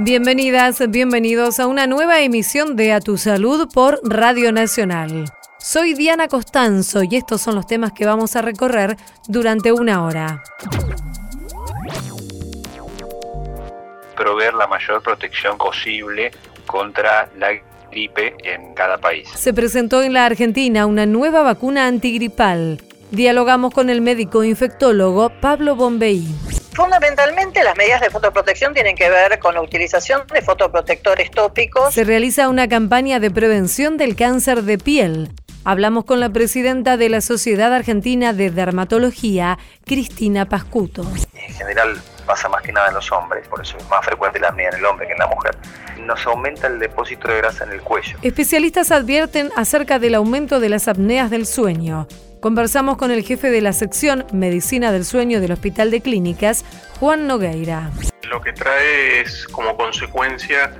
Bienvenidas, bienvenidos a una nueva emisión de A Tu Salud por Radio Nacional. Soy Diana Costanzo y estos son los temas que vamos a recorrer durante una hora. Proveer la mayor protección posible contra la gripe en cada país. Se presentó en la Argentina una nueva vacuna antigripal. Dialogamos con el médico infectólogo Pablo Bombey. Fundamentalmente las medidas de fotoprotección tienen que ver con la utilización de fotoprotectores tópicos. Se realiza una campaña de prevención del cáncer de piel. Hablamos con la presidenta de la Sociedad Argentina de Dermatología, Cristina Pascuto. En general pasa más que nada en los hombres, por eso es más frecuente la apnea en el hombre que en la mujer. Nos aumenta el depósito de grasa en el cuello. Especialistas advierten acerca del aumento de las apneas del sueño. Conversamos con el jefe de la sección Medicina del Sueño del Hospital de Clínicas, Juan Nogueira. Lo que trae es como consecuencia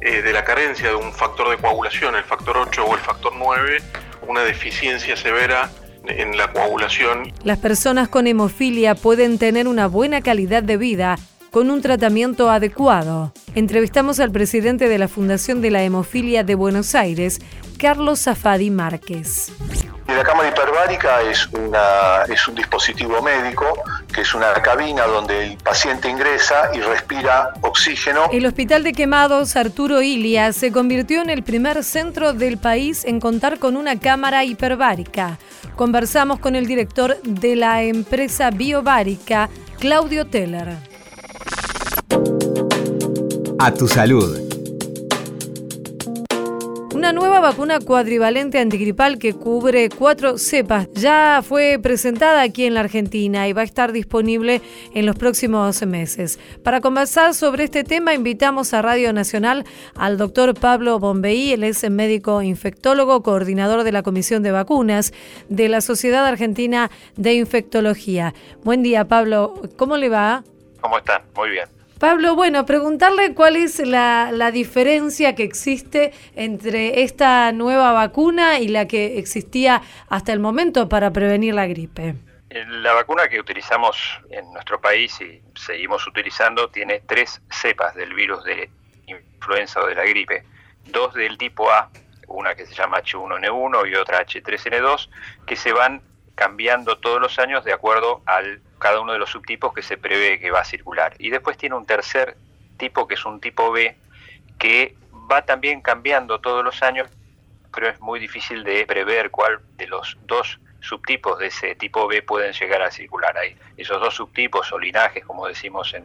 eh, de la carencia de un factor de coagulación, el factor 8 o el factor 9, una deficiencia severa en la coagulación. Las personas con hemofilia pueden tener una buena calidad de vida con un tratamiento adecuado. Entrevistamos al presidente de la Fundación de la Hemofilia de Buenos Aires, Carlos Zafadi Márquez. La cámara hiperbárica es, una, es un dispositivo médico, que es una cabina donde el paciente ingresa y respira oxígeno. El Hospital de Quemados Arturo Ilia se convirtió en el primer centro del país en contar con una cámara hiperbárica. Conversamos con el director de la empresa biobárica, Claudio Teller. A tu salud una nueva vacuna cuadrivalente antigripal que cubre cuatro cepas ya fue presentada aquí en la Argentina y va a estar disponible en los próximos meses. Para conversar sobre este tema invitamos a Radio Nacional al doctor Pablo Bombeí, él es médico infectólogo, coordinador de la Comisión de Vacunas de la Sociedad Argentina de Infectología. Buen día Pablo, ¿cómo le va? ¿Cómo están? Muy bien. Pablo, bueno, preguntarle cuál es la, diferencia que existe entre esta nueva vacuna y la que existía hasta el momento para prevenir la gripe. La vacuna que utilizamos en nuestro país y seguimos utilizando tiene tres cepas del virus de influenza o de la gripe. Dos del tipo A, una que se llama H1N1 y otra H3N2, que se van cambiando todos los años de acuerdo al cada uno de los subtipos que se prevé que va a circular. Y después tiene un tercer tipo que es un tipo B que va también cambiando todos los años, pero es muy difícil de prever cuál de los dos subtipos de ese tipo B pueden llegar a circular ahí. Esos dos subtipos o linajes, como decimos en,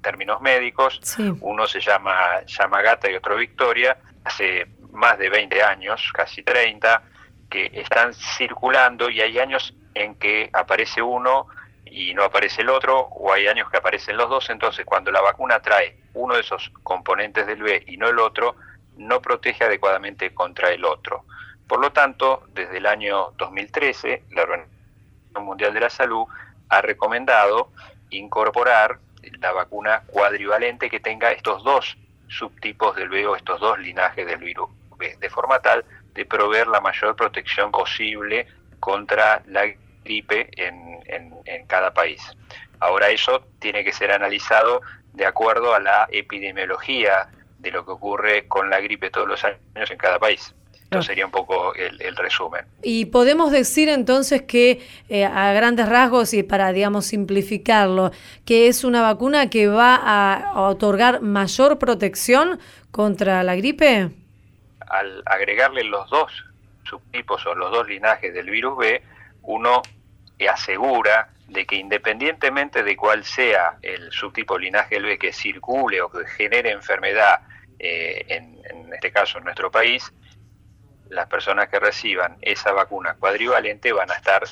términos médicos, uno se llama Yamagata y otro Victoria, hace más de 20 años, casi 30, que están circulando y hay años en que aparece uno y no aparece el otro, o hay años que aparecen los dos, entonces cuando la vacuna trae uno de esos componentes del B y no el otro, no protege adecuadamente contra el otro. Por lo tanto, desde el año 2013, la Organización Mundial de la Salud ha recomendado incorporar la vacuna cuadrivalente que tenga estos dos subtipos del B o estos dos linajes del virus B, de forma tal de proveer la mayor protección posible contra la gripe en, en, cada país. Ahora eso tiene que ser analizado de acuerdo a la epidemiología de lo que ocurre con la gripe todos los años en cada país. Esto sería un poco el, resumen. Y podemos decir entonces que eh, a grandes rasgos y para, digamos, simplificarlo, que es una vacuna que va a otorgar mayor protección contra la gripe. Al agregarle los dos subtipos o los dos linajes del virus B, uno asegura de que independientemente de cuál sea el subtipo linaje B que circule o que genere enfermedad, eh, en, este caso en nuestro país, las personas que reciban esa vacuna cuadrivalente van a estar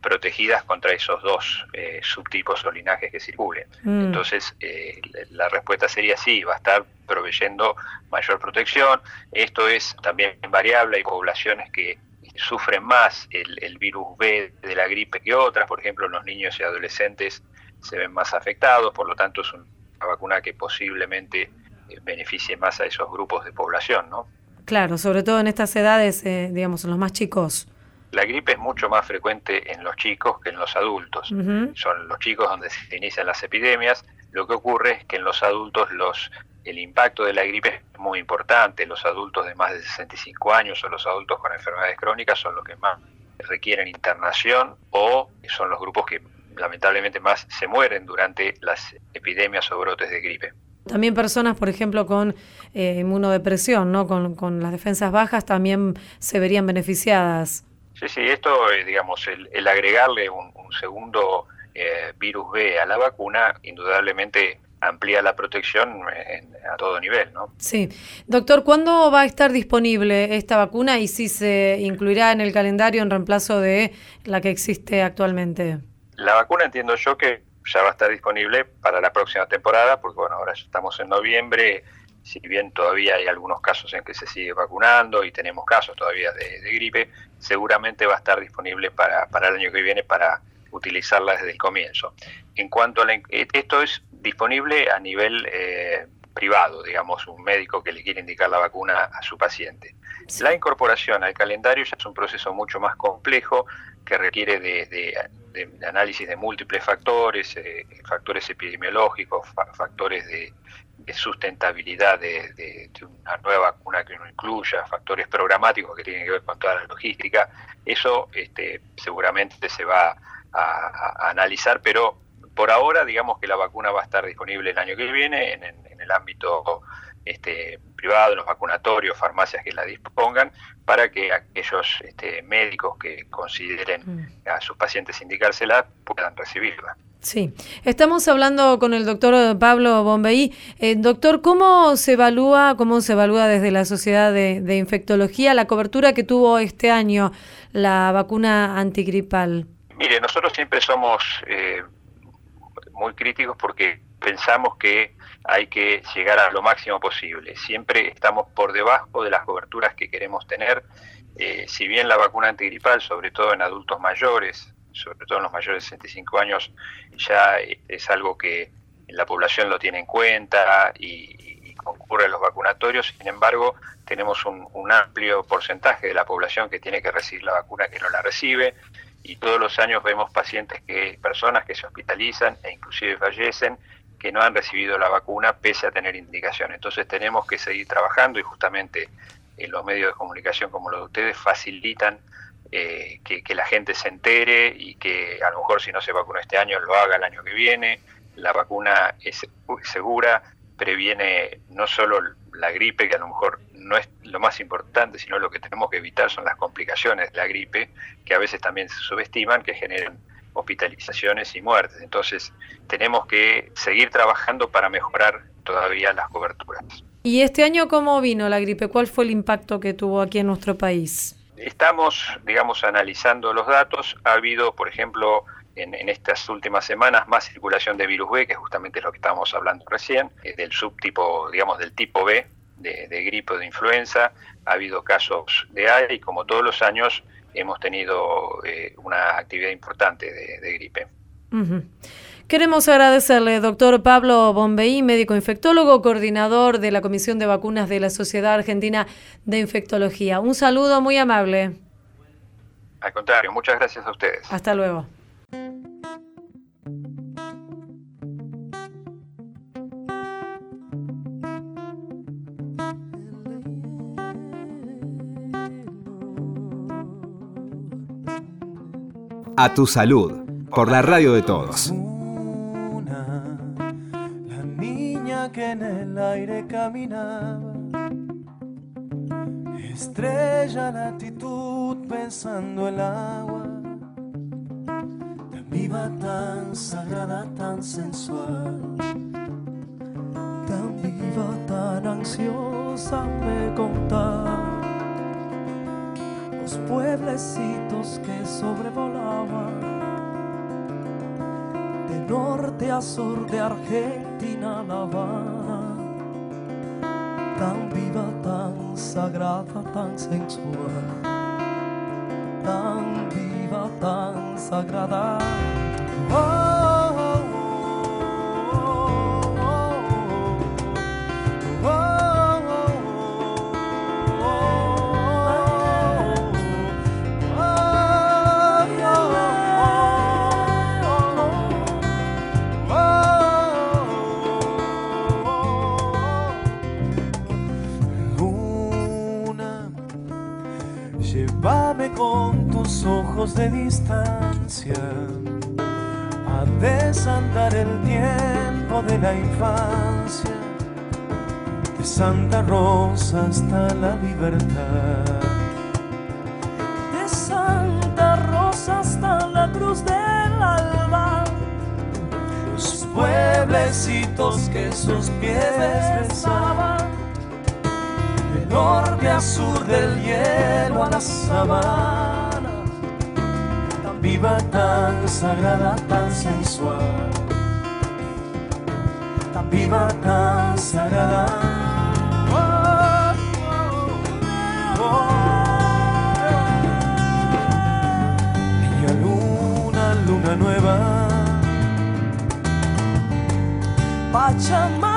protegidas contra esos dos eh, subtipos o linajes que circulen. Mm. Entonces, eh, la respuesta sería sí, va a estar proveyendo mayor protección. Esto es también variable, hay poblaciones que sufren más el, virus B de la gripe que otras, por ejemplo, los niños y adolescentes se ven más afectados, por lo tanto es una vacuna que posiblemente eh, beneficie más a esos grupos de población, ¿no? Claro, sobre todo en estas edades, eh, digamos, en los más chicos. La gripe es mucho más frecuente en los chicos que en los adultos. Son los chicos donde se inician las epidemias. Lo que ocurre es que en los adultos los el impacto de la gripe es muy importante. Los adultos de más de 65 años o los adultos con enfermedades crónicas son los que más requieren internación o son los grupos que lamentablemente más se mueren durante las epidemias o brotes de gripe. También personas, por ejemplo, con eh, inmunodepresión, ¿no? Con, las defensas bajas, también se verían beneficiadas. Sí, sí, esto, eh, digamos, el, agregarle un, segundo eh, virus B a la vacuna, indudablemente amplía la protección a todo nivel, ¿no? Sí. Doctor, ¿cuándo va a estar disponible esta vacuna y si se incluirá en el calendario en reemplazo de la que existe actualmente? La vacuna entiendo yo que ya va a estar disponible para la próxima temporada, porque bueno, ahora ya estamos en noviembre, si bien todavía hay algunos casos en que se sigue vacunando y tenemos casos todavía de, gripe, seguramente va a estar disponible para, para el año que viene para utilizarla desde el comienzo. En cuanto a la, esto es disponible a nivel eh, privado, digamos, un médico que le quiere indicar la vacuna a su paciente. La incorporación al calendario ya es un proceso mucho más complejo que requiere de, análisis de múltiples factores, eh, factores epidemiológicos, factores de, sustentabilidad de, una nueva vacuna que no incluya, factores programáticos que tienen que ver con toda la logística. Eso este, seguramente se va a analizar, pero por ahora, digamos que la vacuna va a estar disponible el año que viene en, el ámbito este, privado, en los vacunatorios, farmacias que la dispongan, para que aquellos este, médicos que consideren mm. a sus pacientes indicársela puedan recibirla. Sí, estamos hablando con el doctor Pablo Bombeí. Eh, doctor, ¿cómo se evalúa, cómo se evalúa desde la Sociedad de, Infectología la cobertura que tuvo este año la vacuna antigripal? Mire, nosotros siempre somos eh, muy críticos porque pensamos que hay que llegar a lo máximo posible. Siempre estamos por debajo de las coberturas que queremos tener. Eh, si bien la vacuna antigripal, sobre todo en adultos mayores, sobre todo en los mayores de 65 años, ya es algo que la población lo tiene en cuenta y, concurre a los vacunatorios, sin embargo, tenemos un amplio porcentaje de la población que tiene que recibir la vacuna que no la recibe y todos los años vemos pacientes que, personas que se hospitalizan e inclusive fallecen que no han recibido la vacuna pese a tener indicación. Entonces tenemos que seguir trabajando y justamente en los medios de comunicación como los de ustedes facilitan eh, que, la gente se entere y que a lo mejor si no se vacunó este año lo haga el año que viene. La vacuna es segura, previene no solo la gripe, que a lo mejor no es lo más importante, sino lo que tenemos que evitar son las complicaciones de la gripe, que a veces también se subestiman, que generan hospitalizaciones y muertes. Entonces, tenemos que seguir trabajando para mejorar todavía las coberturas. ¿Y este año cómo vino la gripe? ¿Cuál fue el impacto que tuvo aquí en nuestro país? Estamos, digamos, analizando los datos. Ha habido, por ejemplo, en, estas últimas semanas más circulación de virus B, que es justamente lo que estábamos hablando recién, eh, del subtipo, digamos, del tipo B, de, gripe o de influenza, ha habido casos de A y como todos los años hemos tenido eh, una actividad importante de, gripe. Queremos agradecerle, doctor Pablo Bombeí, médico infectólogo, coordinador de la Comisión de Vacunas de la Sociedad Argentina de Infectología. Un saludo muy amable. Al contrario, muchas gracias a ustedes. Hasta luego. A tu salud, por la radio de todos. La niña que en el aire caminaba, estrella latitud pensando el agua, tan viva, tan sagrada, tan sensual, tan viva, tan ansiosa me contaba pueblecitos que sobrevolaban. De norte a sur de Argentina La Habana, tan viva, tan sagrada, tan sensual, tan viva, tan sagrada. De distancia a desandar el tiempo de la infancia, de Santa Rosa hasta la libertad, de Santa Rosa hasta la cruz del alba, los pueblecitos que sus pies besaban del norte a sur del hielo a la sabana, viva, tan sagrada, tan sensual, tan viva, tan sagrada. Oh, oh, oh. Niña luna, luna nueva, Pachamama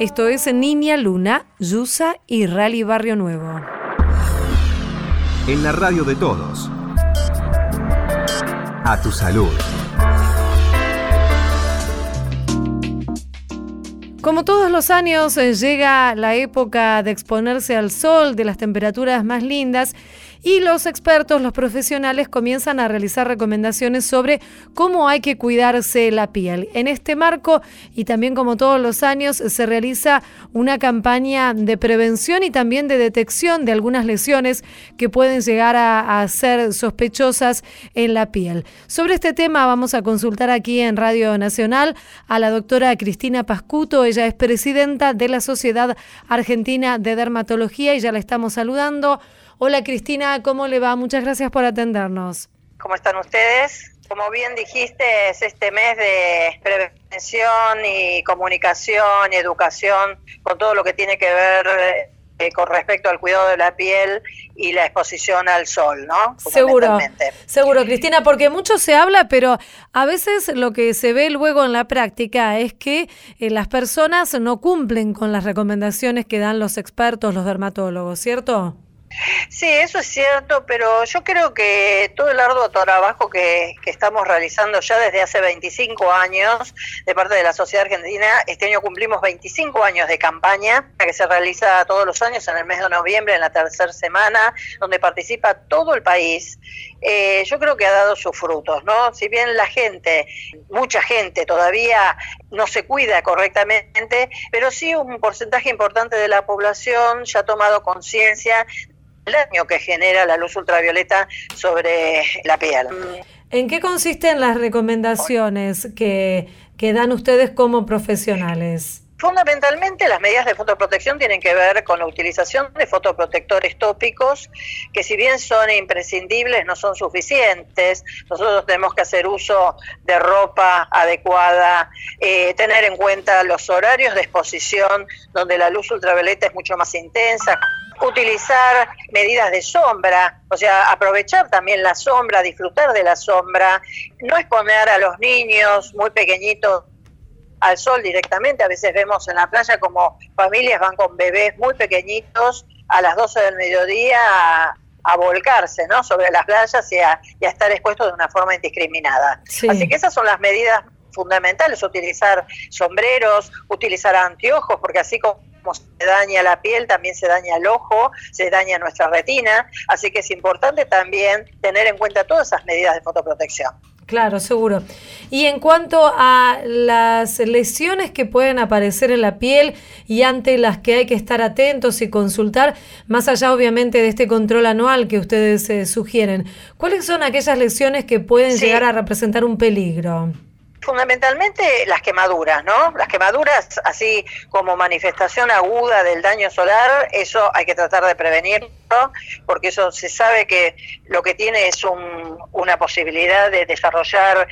Esto es Niña Luna, Yusa y Rally Barrio Nuevo. En la radio de todos. A tu salud. Como todos los años eh, llega la época de exponerse al sol, de las temperaturas más lindas y los expertos, los profesionales comienzan a realizar recomendaciones sobre cómo hay que cuidarse la piel. En este marco y también como todos los años se realiza una campaña de prevención y también de detección de algunas lesiones que pueden llegar a, ser sospechosas en la piel. Sobre este tema vamos a consultar aquí en Radio Nacional a la doctora Cristina Pascuto. Ella es presidenta de la Sociedad Argentina de Dermatología y ya la estamos saludando. Hola Cristina, ¿cómo le va? Muchas gracias por atendernos. ¿Cómo están ustedes? Como bien dijiste, es este mes de prevención y comunicación y educación con todo lo que tiene que ver eh, con respecto al cuidado de la piel y la exposición al sol, ¿no? Seguro, seguro, Cristina, porque mucho se habla, pero a veces lo que se ve luego en la práctica es que eh, las personas no cumplen con las recomendaciones que dan los expertos, los dermatólogos, ¿cierto? Sí, eso es cierto, pero yo creo que todo el arduo trabajo que, que, estamos realizando ya desde hace 25 años de parte de la Sociedad Argentina, este año cumplimos 25 años de campaña que se realiza todos los años en el mes de noviembre, en la tercera semana, donde participa todo el país. Eh, yo creo que ha dado sus frutos, ¿no? Si bien la gente, mucha gente todavía no se cuida correctamente, pero sí un porcentaje importante de la población ya ha tomado conciencia el daño que genera la luz ultravioleta sobre la piel. ¿En qué consisten las recomendaciones que, que dan ustedes como profesionales? Fundamentalmente las medidas de fotoprotección tienen que ver con la utilización de fotoprotectores tópicos, que si bien son imprescindibles, no son suficientes. Nosotros tenemos que hacer uso de ropa adecuada, eh, tener en cuenta los horarios de exposición donde la luz ultravioleta es mucho más intensa, utilizar medidas de sombra, o sea, aprovechar también la sombra, disfrutar de la sombra, no exponer a los niños muy pequeñitos al sol directamente. A veces vemos en la playa como familias van con bebés muy pequeñitos a las 12 del mediodía a, volcarse ¿no? sobre las playas y a, estar expuestos de una forma indiscriminada. Así que esas son las medidas fundamentales, utilizar sombreros, utilizar anteojos, porque así como se daña la piel, también se daña el ojo, se daña nuestra retina, así que es importante también tener en cuenta todas esas medidas de fotoprotección. Claro, seguro. Y en cuanto a las lesiones que pueden aparecer en la piel y ante las que hay que estar atentos y consultar, más allá obviamente de este control anual que ustedes eh, sugieren, ¿cuáles son aquellas lesiones que pueden llegar a representar un peligro? Fundamentalmente las quemaduras, ¿no? Las quemaduras, así como manifestación aguda del daño solar, eso hay que tratar de prevenirlo, porque eso se sabe que lo que tiene es un, una posibilidad de desarrollar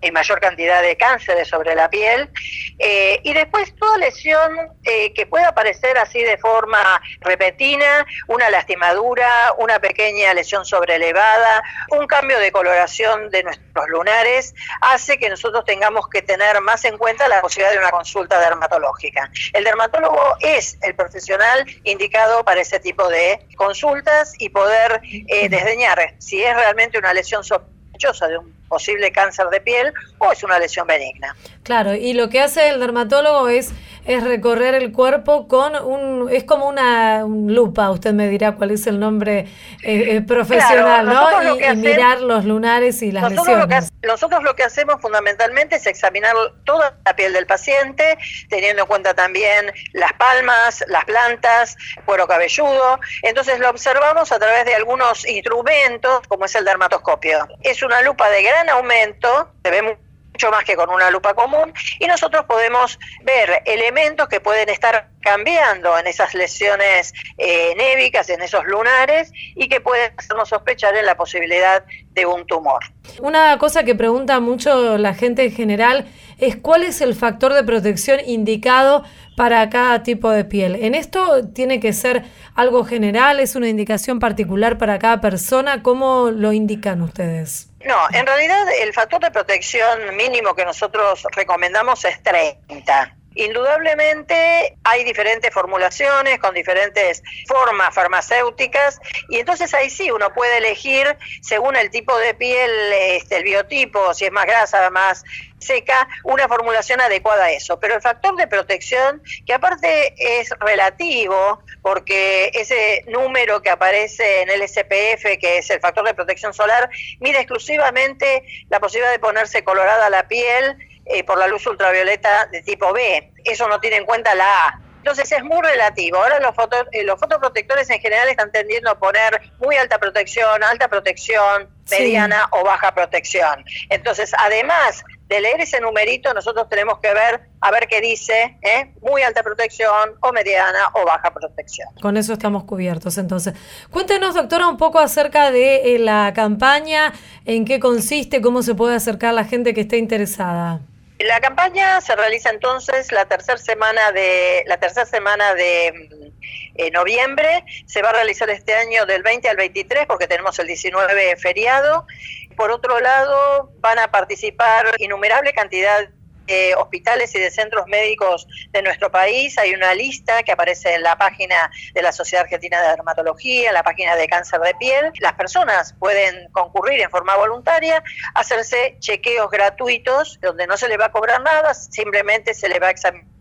en mayor cantidad de cánceres sobre la piel. Eh, y después toda lesión eh, que pueda aparecer así de forma repentina, una lastimadura, una pequeña lesión sobrelevada, un cambio de coloración de nuestros lunares, hace que nosotros tengamos que tener más en cuenta la posibilidad de una consulta dermatológica. El dermatólogo es el profesional indicado para ese tipo de consultas y poder eh, desdeñar si es realmente una lesión de un posible cáncer de piel o es una lesión benigna. Claro, y lo que hace el dermatólogo es, es recorrer el cuerpo con un, es como una lupa, usted me dirá cuál es el nombre eh, eh, profesional, ¿no? Y, mirar los lunares y las nosotros lesiones. Lo que, nosotros lo que hacemos fundamentalmente es examinar toda la piel del paciente, teniendo en cuenta también las palmas, las plantas, cuero cabelludo. Entonces lo observamos a través de algunos instrumentos, como es el dermatoscopio. Es una lupa de gran aumento, se ve mucho más que con una lupa común, y nosotros podemos ver elementos que pueden estar cambiando en esas lesiones eh, névicas, en esos lunares, y que pueden hacernos sospechar en la posibilidad de un tumor. Una cosa que pregunta mucho la gente en general es cuál es el factor de protección indicado para cada tipo de piel. ¿En esto tiene que ser algo general? ¿Es una indicación particular para cada persona? ¿Cómo lo indican ustedes? No, en realidad el factor de protección mínimo que nosotros recomendamos es 30. Indudablemente hay diferentes formulaciones con diferentes formas farmacéuticas y entonces ahí sí uno puede elegir según el tipo de piel, este, el biotipo, si es más grasa, más seca, una formulación adecuada a eso. Pero el factor de protección, que aparte es relativo, porque ese número que aparece en el SPF, que es el factor de protección solar, mide exclusivamente la posibilidad de ponerse colorada la piel eh, por la luz ultravioleta de tipo B. Eso no tiene en cuenta la A. Entonces es muy relativo. Ahora los, foto, eh, los fotoprotectores en general están tendiendo a poner muy alta protección, alta protección, mediana o baja protección. Entonces, además de leer ese numerito, nosotros tenemos que ver a ver qué dice, ¿eh? muy alta protección o mediana o baja protección. Con eso estamos cubiertos entonces. Cuéntenos, doctora, un poco acerca de eh, la campaña, en qué consiste, cómo se puede acercar la gente que esté interesada. La campaña se realiza entonces la tercera semana de la tercera semana de mm, noviembre. Se va a realizar este año del 20 al 23 porque tenemos el 19 feriado. Por otro lado, van a participar innumerable cantidad de hospitales y de centros médicos de nuestro país. Hay una lista que aparece en la página de la Sociedad Argentina de Dermatología, la página de cáncer de piel. Las personas pueden concurrir en forma voluntaria, hacerse chequeos gratuitos donde no se le va a cobrar nada, simplemente se le va a examinar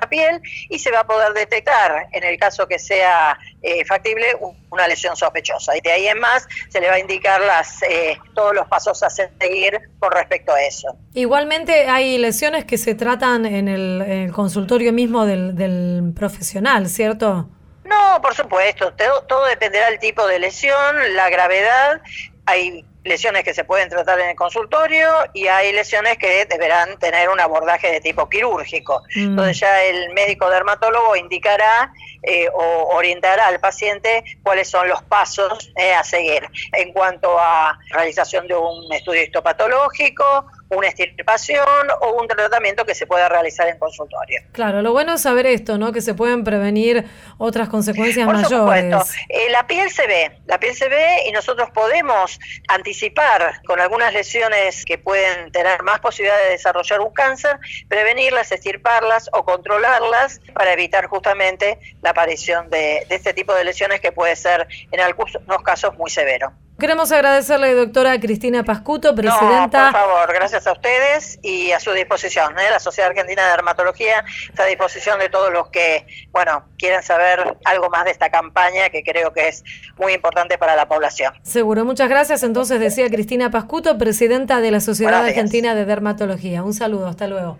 la piel y se va a poder detectar, en el caso que sea eh, factible, una lesión sospechosa. Y de ahí en más se le va a indicar las, eh, todos los pasos a seguir con respecto a eso. Igualmente hay lesiones que se tratan en el, consultorio mismo del, del profesional, ¿cierto? No, por supuesto, todo, todo dependerá del tipo de lesión, la gravedad. Hay lesiones que se pueden tratar en el consultorio y hay lesiones que deberán tener un abordaje de tipo quirúrgico. Mm. Entonces ya el médico dermatólogo indicará eh, o orientará al paciente cuáles son los pasos eh, a seguir en cuanto a realización de un estudio histopatológico, una extirpación o un tratamiento que se pueda realizar en consultorio. Claro, lo bueno es saber esto, ¿no? Que se pueden prevenir otras consecuencias Por mayores. supuesto, Eh, la piel se ve, la piel se ve y nosotros podemos anticipar con algunas lesiones que pueden tener más posibilidad de desarrollar un cáncer, prevenirlas, extirparlas o controlarlas para evitar justamente la aparición de, de este tipo de lesiones que puede ser en algunos casos muy severo. Queremos agradecerle, doctora Cristina Pascuto, No, presidenta. por favor, gracias a ustedes y a su disposición. ¿eh? La Sociedad Argentina de Dermatología está a disposición de todos los que, bueno, quieren saber algo más de esta campaña que creo que es muy importante para la población. Seguro, muchas gracias. Entonces decía Cristina Pascuto, presidenta de la Sociedad. Argentina de Dermatología. Un saludo, hasta luego.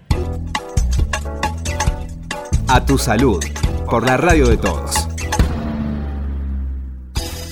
A tu salud, por la radio de todos.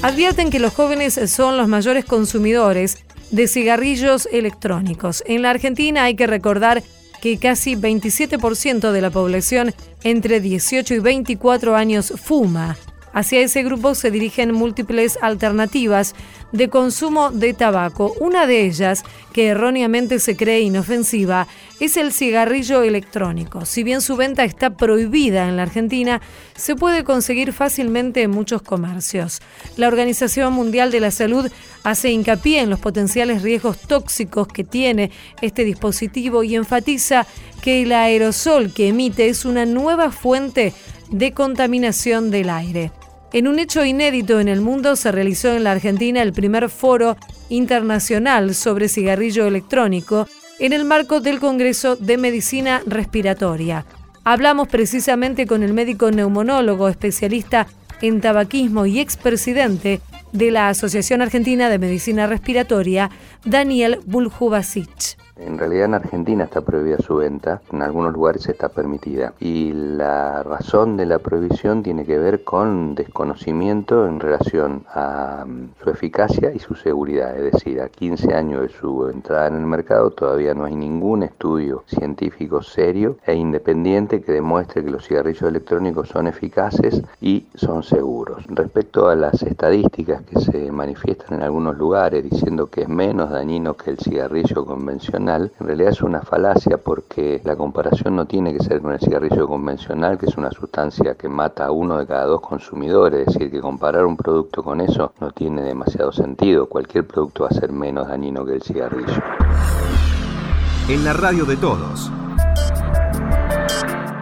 Advierten que los jóvenes son los mayores consumidores de cigarrillos electrónicos. En la Argentina hay que recordar que casi 27% de la población entre 18 y 24 años fuma. Hacia ese grupo se dirigen múltiples alternativas de consumo de tabaco. Una de ellas, que erróneamente se cree inofensiva, es el cigarrillo electrónico. Si bien su venta está prohibida en la Argentina, se puede conseguir fácilmente en muchos comercios. La Organización Mundial de la Salud hace hincapié en los potenciales riesgos tóxicos que tiene este dispositivo y enfatiza que el aerosol que emite es una nueva fuente de contaminación del aire. En un hecho inédito en el mundo se realizó en la Argentina el primer foro internacional sobre cigarrillo electrónico en el marco del Congreso de Medicina Respiratoria. Hablamos precisamente con el médico neumonólogo especialista en tabaquismo y expresidente de la Asociación Argentina de Medicina Respiratoria, Daniel Buljubasic. En realidad en Argentina está prohibida su venta, en algunos lugares está permitida. Y la razón de la prohibición tiene que ver con desconocimiento en relación a mm, su eficacia y su seguridad. Es decir, a 15 años de su entrada en el mercado todavía no hay ningún estudio científico serio e independiente que demuestre que los cigarrillos electrónicos son eficaces y son seguros. Respecto a las estadísticas que se manifiestan en algunos lugares diciendo que es menos dañino que el cigarrillo en realidad es una falacia porque la comparación no tiene que ser con el cigarrillo convencional, que es una sustancia que mata a uno de cada dos consumidores, es decir, que comparar un producto con eso no tiene demasiado sentido, cualquier producto va a ser menos dañino que el cigarrillo. En la radio de todos.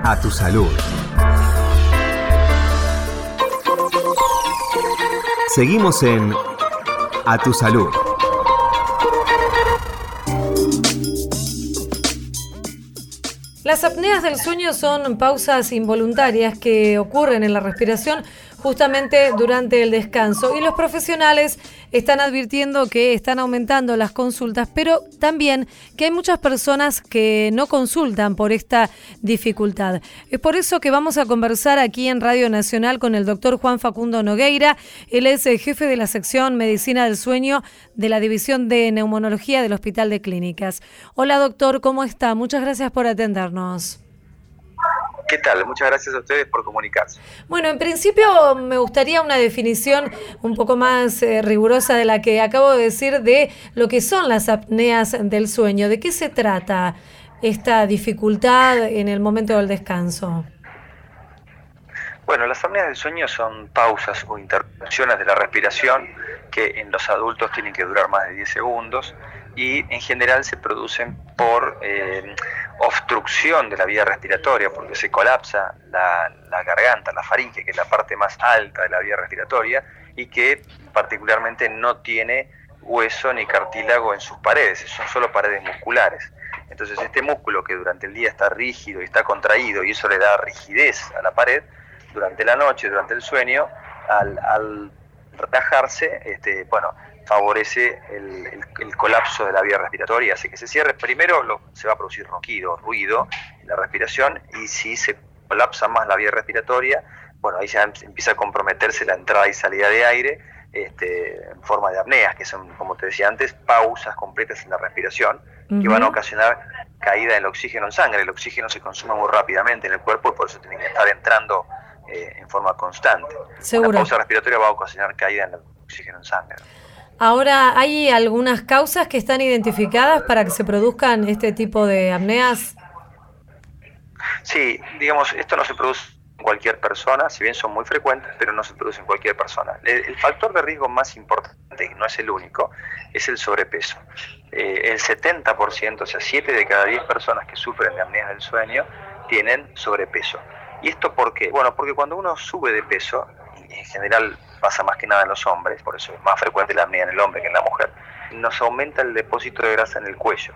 A tu salud. Seguimos en A tu salud. Las apneas del sueño son pausas involuntarias que ocurren en la respiración justamente durante el descanso y los profesionales están advirtiendo que están aumentando las consultas, pero también que hay muchas personas que no consultan por esta dificultad. Es por eso que vamos a conversar aquí en Radio Nacional con el doctor Juan Facundo Nogueira. Él es el jefe de la sección Medicina del Sueño de la División de Neumonología del Hospital de Clínicas. Hola doctor, ¿cómo está? Muchas gracias por atendernos. ¿Qué tal? Muchas gracias a ustedes por comunicarse. Bueno, en principio me gustaría una definición un poco más eh, rigurosa de la que acabo de decir de lo que son las apneas del sueño. ¿De qué se trata esta dificultad en el momento del descanso? Bueno, las apneas del sueño son pausas o interrupciones de la respiración que en los adultos tienen que durar más de 10 segundos y en general se producen por eh, obstrucción de la vía respiratoria, porque se colapsa la, garganta, la faringe, que es la parte más alta de la vía respiratoria y que particularmente no tiene hueso ni cartílago en sus paredes, son solo paredes musculares. Entonces este músculo que durante el día está rígido y está contraído y eso le da rigidez a la pared, durante la noche, durante el sueño, al, al relajarse, este, bueno, favorece el, el, el, colapso de la vía respiratoria, hace que se cierre. Primero lo, se va a producir ronquido, ruido en la respiración y si se colapsa más la vía respiratoria, bueno, ahí ya empieza a comprometerse la entrada y salida de aire este, en forma de apneas, que son, como te decía antes, pausas completas en la respiración, que van a ocasionar caída del oxígeno en sangre. El oxígeno se consume muy rápidamente en el cuerpo y por eso tiene que estar entrando eh, en forma constante. Seguro. Una pausa respiratoria va a ocasionar caída en el oxígeno en sangre. Ahora, ¿hay algunas causas que están identificadas para que se produzcan este tipo de apneas? Sí, digamos, esto no se produce en cualquier persona, si bien son muy frecuentes, pero no se produce en cualquier persona. El, factor de riesgo más importante, que no es el único, es el sobrepeso. Eh, el 70%, o sea, 7 de cada 10 personas que sufren de apneas del sueño tienen sobrepeso. ¿Y esto por qué? Bueno, porque cuando uno sube de peso, y en general pasa más que nada en los hombres, por eso es más frecuente la apnea en el hombre que en la mujer, nos aumenta el depósito de grasa en el cuello,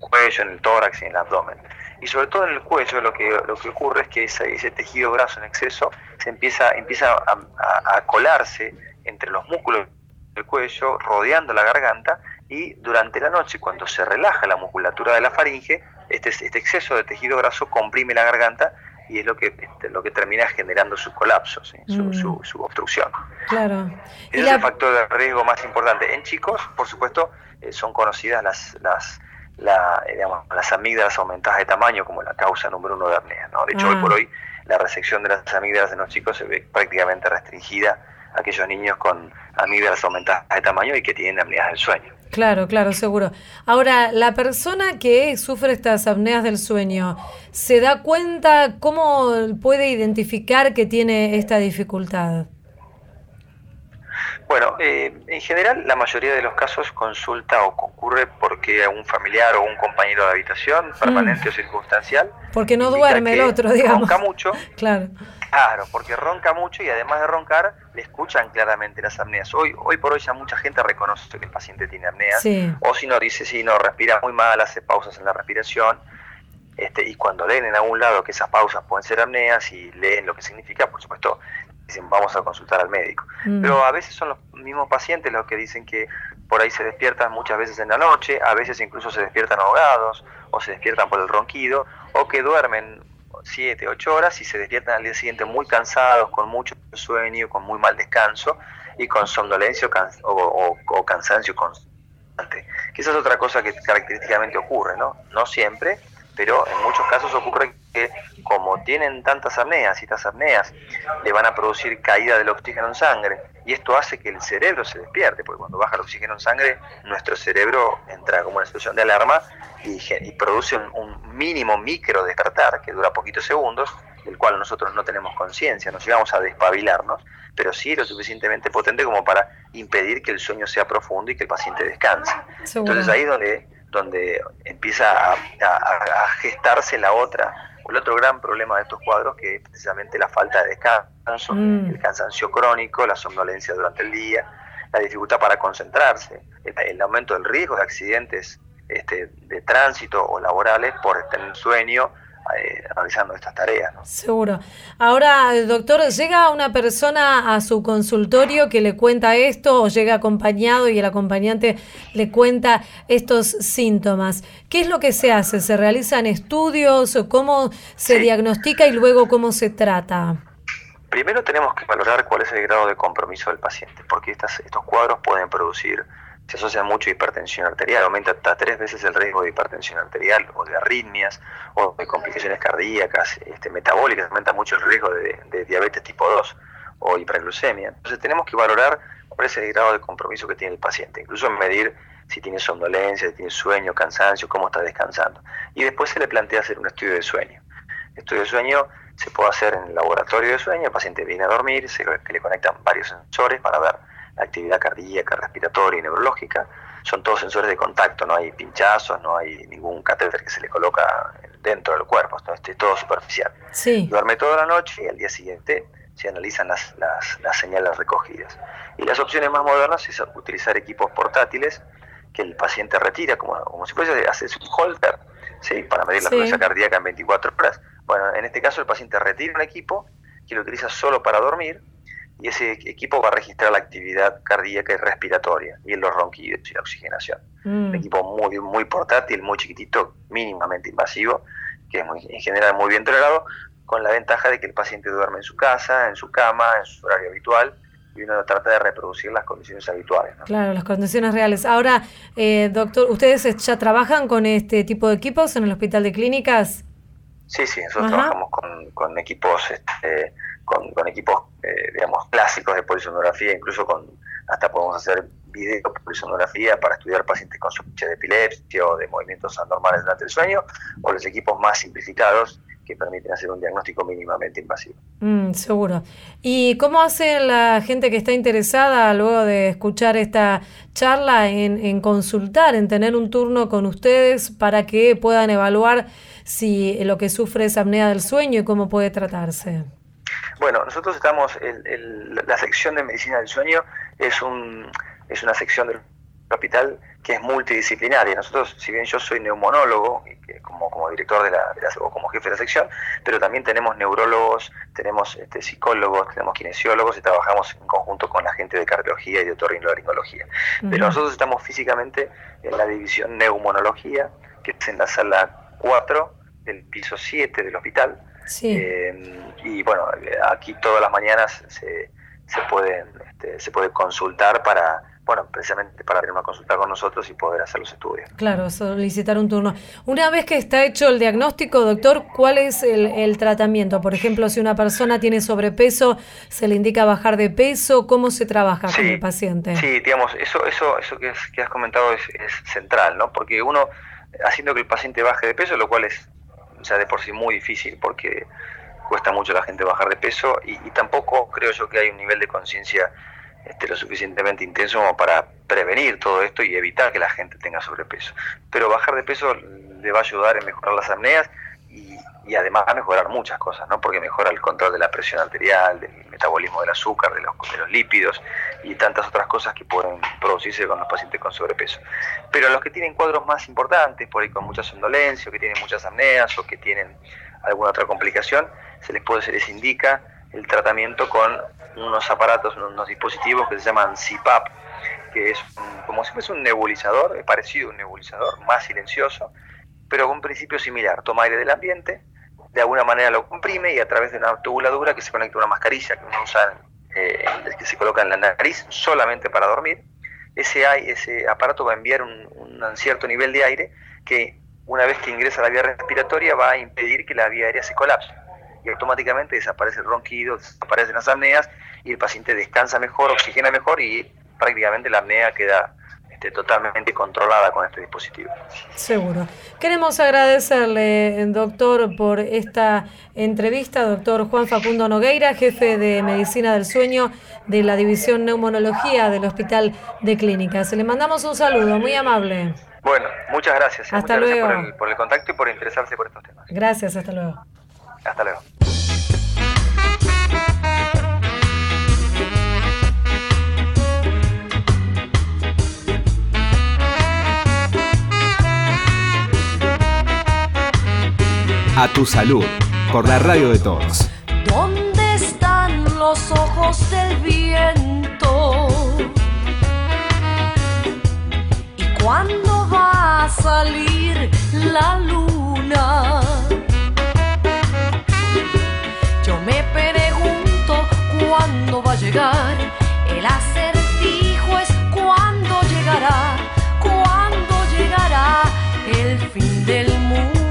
cuello, en el tórax y en el abdomen. Y sobre todo en el cuello lo que, lo que ocurre es que ese, tejido graso en exceso se empieza, empieza a, colarse entre los músculos del cuello, rodeando la garganta, y durante la noche, cuando se relaja la musculatura de la faringe, este, este exceso de tejido graso comprime la garganta y es lo que este, lo que termina generando su colapso, mm. su, su, obstrucción. Claro. Ese es el factor de riesgo más importante. En chicos, por supuesto, eh, son conocidas las, las, la, eh, digamos, las amígdalas aumentadas de tamaño como la causa número uno de apnea. ¿no? De hecho, hoy ah. por hoy la resección de las amígdalas en los chicos se ve prácticamente restringida a aquellos niños con amígdalas aumentadas de tamaño y que tienen apneas del sueño. Claro, claro, seguro. Ahora, la persona que sufre estas apneas del sueño, ¿se da cuenta cómo puede identificar que tiene esta dificultad? Bueno, eh, en general la mayoría de los casos consulta o ocurre porque un familiar o un compañero de habitación, mm. permanente o circunstancial, porque no duerme el otro, digamos. Ronca mucho. Claro. Claro, porque ronca mucho y además de roncar, le escuchan claramente las apneas. Hoy, hoy por hoy ya mucha gente reconoce que el paciente tiene apneas. O si no, dice, sí, no, respira muy mal, hace pausas en la respiración. Este, y cuando leen en algún lado que esas pausas pueden ser apneas y leen lo que significa, por supuesto, dicen vamos a consultar al médico. Mm. Pero a veces son los mismos pacientes los que dicen que por ahí se despiertan muchas veces en la noche, a veces incluso se despiertan ahogados o se despiertan por el ronquido o que duermen 7, 8 horas y se despiertan al día siguiente muy cansados, con mucho sueño, con muy mal descanso y con somnolencia o, cansancio constante. Que esa es otra cosa que característicamente ocurre, ¿no? No siempre, pero en muchos casos ocurre que como tienen tantas apneas y estas apneas le van a producir caída del oxígeno en sangre y esto hace que el cerebro se despierte, porque cuando baja el oxígeno en sangre nuestro cerebro entra como una explosión de alarma y, produce un, mínimo micro despertar que dura poquitos segundos, del cual nosotros no tenemos conciencia, nos llegamos a despabilarnos, pero sí lo suficientemente potente como para impedir que el sueño sea profundo y que el paciente descanse. Entonces ahí es donde, donde empieza a, gestarse la otra, el otro gran problema de estos cuadros que es precisamente la falta de descanso, mm. el cansancio crónico, la somnolencia durante el día, la dificultad para concentrarse, el aumento del riesgo de accidentes este, de tránsito o laborales por tener sueño realizando estas tareas. Seguro. Ahora, doctor, ¿llega una persona a su consultorio que le cuenta esto o llega acompañado y el acompañante le cuenta estos síntomas? ¿Qué es lo que se hace? ¿Se realizan estudios? ¿Cómo se diagnostica y luego cómo se trata? Primero tenemos que valorar cuál es el grado de compromiso del paciente, porque estas, estos cuadros pueden producir se asocia mucho a hipertensión arterial, aumenta hasta tres veces el riesgo de hipertensión arterial o de arritmias o de complicaciones cardíacas, este, metabólicas, aumenta mucho el riesgo de, diabetes tipo 2 o hiperglucemia. Entonces tenemos que valorar cuál es el grado de compromiso que tiene el paciente, incluso medir si tiene somnolencia, si tiene sueño, cansancio, cómo está descansando. Y después se le plantea hacer un estudio de sueño. El estudio de sueño se puede hacer en el laboratorio de sueño, el paciente viene a dormir, se le conectan varios sensores para ver actividad cardíaca, respiratoria y neurológica, son todos sensores de contacto, no hay pinchazos, no hay ningún catéter que se le coloca dentro del cuerpo, es todo superficial. Duerme toda la noche y al día siguiente se analizan las, las, señales recogidas. Y las opciones más modernas es utilizar equipos portátiles que el paciente retira, como, como si fuese hacer un holter, ¿sí? para medir la frecuencia cardíaca en 24 horas. Bueno, en este caso el paciente retira un equipo que lo utiliza solo para dormir y ese equipo va a registrar la actividad cardíaca y respiratoria y los ronquidos y la oxigenación. Mm. Un equipo muy, muy portátil, muy chiquitito, mínimamente invasivo, que es muy, en general muy bien tolerado, con la ventaja de que el paciente duerme en su casa, en su cama, en su horario habitual y uno trata de reproducir las condiciones habituales. Claro, las condiciones reales. Ahora, eh, doctor, ¿ustedes ya trabajan con este tipo de equipos en el hospital de clínicas? Sí, sí, nosotros trabajamos con, equipos, este, con, equipos, eh, digamos, clásicos de polisonografía, incluso con, hasta podemos hacer video polisonografía para estudiar pacientes con sospecha de epilepsia o de movimientos anormales durante el sueño, o los equipos más simplificados que permiten hacer un diagnóstico mínimamente invasivo. Mm, seguro. ¿Y cómo hace la gente que está interesada luego de escuchar esta charla en, consultar, en tener un turno con ustedes para que puedan evaluar si lo que sufre es apnea del sueño y cómo puede tratarse? Bueno, nosotros estamos, la sección de medicina del sueño es, un, es una sección del hospital que es multidisciplinaria. Nosotros, si bien yo soy neumonólogo, como, como director de la, o como jefe de la sección, pero también tenemos neurólogos, tenemos este, psicólogos, tenemos kinesiólogos y trabajamos en conjunto con la gente de cardiología y de otorrinolaringología. Pero nosotros estamos físicamente en la división neumonología, que es en la sala 4 del piso 7 del hospital. Eh, y bueno, aquí todas las mañanas se, se, pueden, este, se puede consultar para bueno, precisamente para tener una consulta con nosotros y poder hacer los estudios. Claro, solicitar un turno. Una vez que está hecho el diagnóstico, doctor, ¿cuál es el, tratamiento? Por ejemplo, si una persona tiene sobrepeso, ¿se le indica bajar de peso? ¿Cómo se trabaja con el paciente? Sí, digamos, eso, eso, eso que, has comentado es, central, ¿no? Porque uno, haciendo que el paciente baje de peso, lo cual es ya de por sí muy difícil porque cuesta mucho a la gente bajar de peso y tampoco creo yo que hay un nivel de conciencia este, lo suficientemente intenso como para prevenir todo esto y evitar que la gente tenga sobrepeso. Pero bajar de peso le va a ayudar en mejorar las apneas y, además a mejorar muchas cosas, ¿no? porque mejora el control de la presión arterial, del metabolismo del azúcar, de los, de los lípidos y tantas otras cosas que pueden producirse con los pacientes con sobrepeso. Pero los que tienen cuadros más importantes, por ahí con mucha somnolencia, o que tienen muchas apneas o que tienen alguna otra complicación, se les puede, se les indica el tratamiento con unos aparatos, unos dispositivos que se llaman CPAP, que es como si fuese un nebulizador, es parecido a un nebulizador, más silencioso, pero con un principio similar. Toma aire del ambiente, de alguna manera lo comprime y a través de una tubuladura que se conecta a una mascarilla que uno usa, eh, que se coloca en la nariz solamente para dormir, ese, ese aparato va a enviar un, un cierto nivel de aire que una vez que ingresa a la vía respiratoria va a impedir que la vía aérea se colapse. Y automáticamente desaparece el ronquido, desaparecen las apneas y el paciente descansa mejor, oxigena mejor y prácticamente la apnea queda este, totalmente controlada con este dispositivo. Seguro. Queremos agradecerle, doctor, por esta entrevista, doctor Juan Facundo Nogueira, jefe de Medicina del Sueño de la División Neumonología del Hospital de Clínicas. Le mandamos un saludo, muy amable. Bueno, muchas gracias. ¿eh? Hasta luego. por, el, por el contacto y por interesarse por estos temas. Gracias, hasta luego. Hasta luego. A tu salud, por la radio de todos. ¿Dónde están los ojos del viento? ¿Y cuándo va a salir la luna? cuándo va a llegar. El acertijo es cuándo llegará, cuándo llegará el fin del mundo.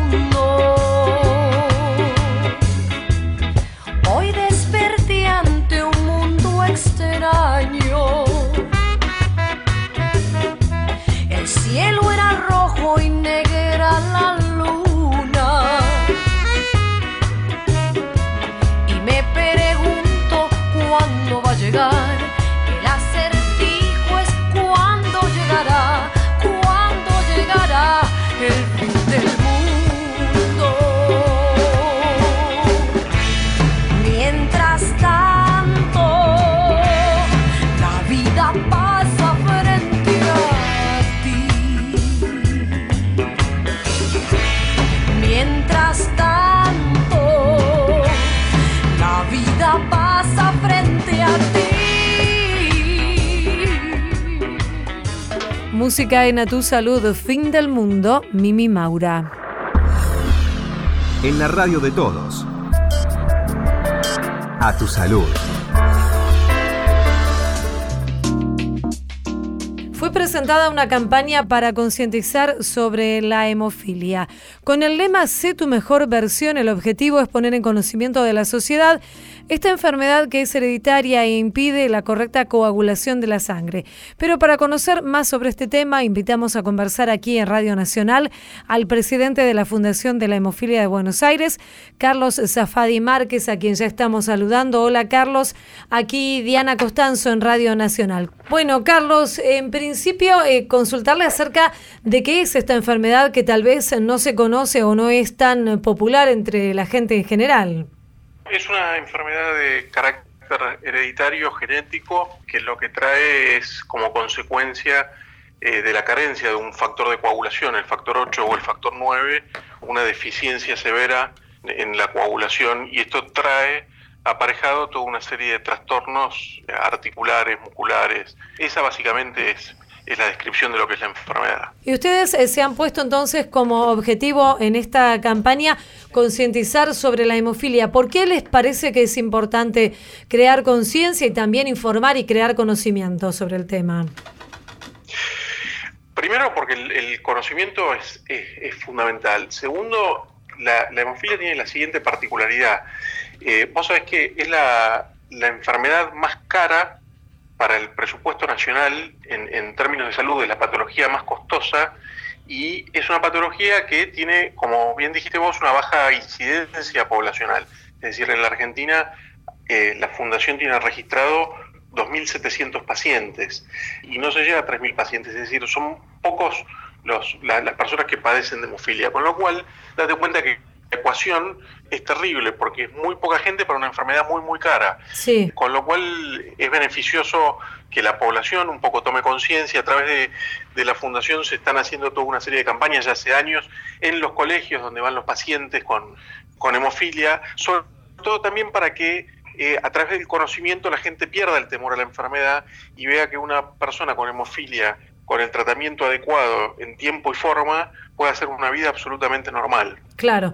música en A Tu Salud, Fin del Mundo, Mimi Maura. En la radio de todos. A Tu Salud. fue presentada una campaña para concientizar sobre la hemofilia. Con el lema Sé tu mejor versión, el objetivo es poner en conocimiento de la sociedad esta enfermedad que es hereditaria e impide la correcta coagulación de la sangre. Pero para conocer más sobre este tema, invitamos a conversar aquí en Radio Nacional al presidente de la Fundación de la Hemofilia de Buenos Aires, Carlos Zafadi Márquez, a quien ya estamos saludando. Hola Carlos, aquí Diana Costanzo en Radio Nacional. Bueno, Carlos, en principio eh, consultarle acerca de qué es esta enfermedad que tal vez no se conoce o no es tan popular entre la gente en general. Es una enfermedad de carácter hereditario genético que lo que trae es como consecuencia eh, de la carencia de un factor de coagulación, el factor 8 o el factor 9, una deficiencia severa en la coagulación y esto trae aparejado toda una serie de trastornos articulares, musculares. Esa básicamente es es la descripción de lo que es la enfermedad. Y ustedes eh, se han puesto entonces como objetivo en esta campaña concientizar sobre la hemofilia. ¿Por qué les parece que es importante crear conciencia y también informar y crear conocimiento sobre el tema? Primero porque el, conocimiento es, fundamental. Segundo, la, hemofilia tiene la siguiente particularidad. Eh, vos sabés que es la, la enfermedad más cara para el presupuesto nacional en, términos de salud es la patología más costosa y es una patología que tiene, como bien dijiste vos, una baja incidencia poblacional. Es decir, en la Argentina eh, la fundación tiene registrado 2.700 pacientes y no se llega a 3.000 pacientes, es decir, son pocos los, las personas que padecen de hemofilia, con lo cual date cuenta que ecuación es terrible porque es muy poca gente para una enfermedad muy muy cara. Sí. Con lo cual es beneficioso que la población un poco tome conciencia. A través de, de, la fundación se están haciendo toda una serie de campañas ya hace años en los colegios donde van los pacientes con, con hemofilia, sobre todo también para que eh, a través del conocimiento la gente pierda el temor a la enfermedad y vea que una persona con hemofilia con el tratamiento adecuado en tiempo y forma puede hacer una vida absolutamente normal. Claro.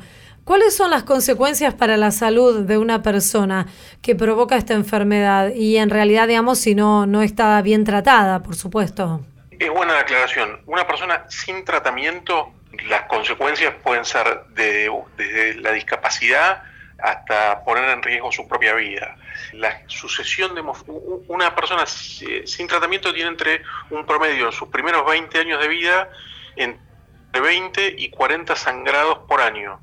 ¿Cuáles son las consecuencias para la salud de una persona que provoca esta enfermedad y en realidad, digamos, si no, no está bien tratada, por supuesto? Es buena la aclaración. Una persona sin tratamiento, las consecuencias pueden ser de, desde la discapacidad hasta poner en riesgo su propia vida. La sucesión de una persona sin tratamiento tiene entre un promedio en sus primeros 20 años de vida entre 20 y 40 sangrados por año.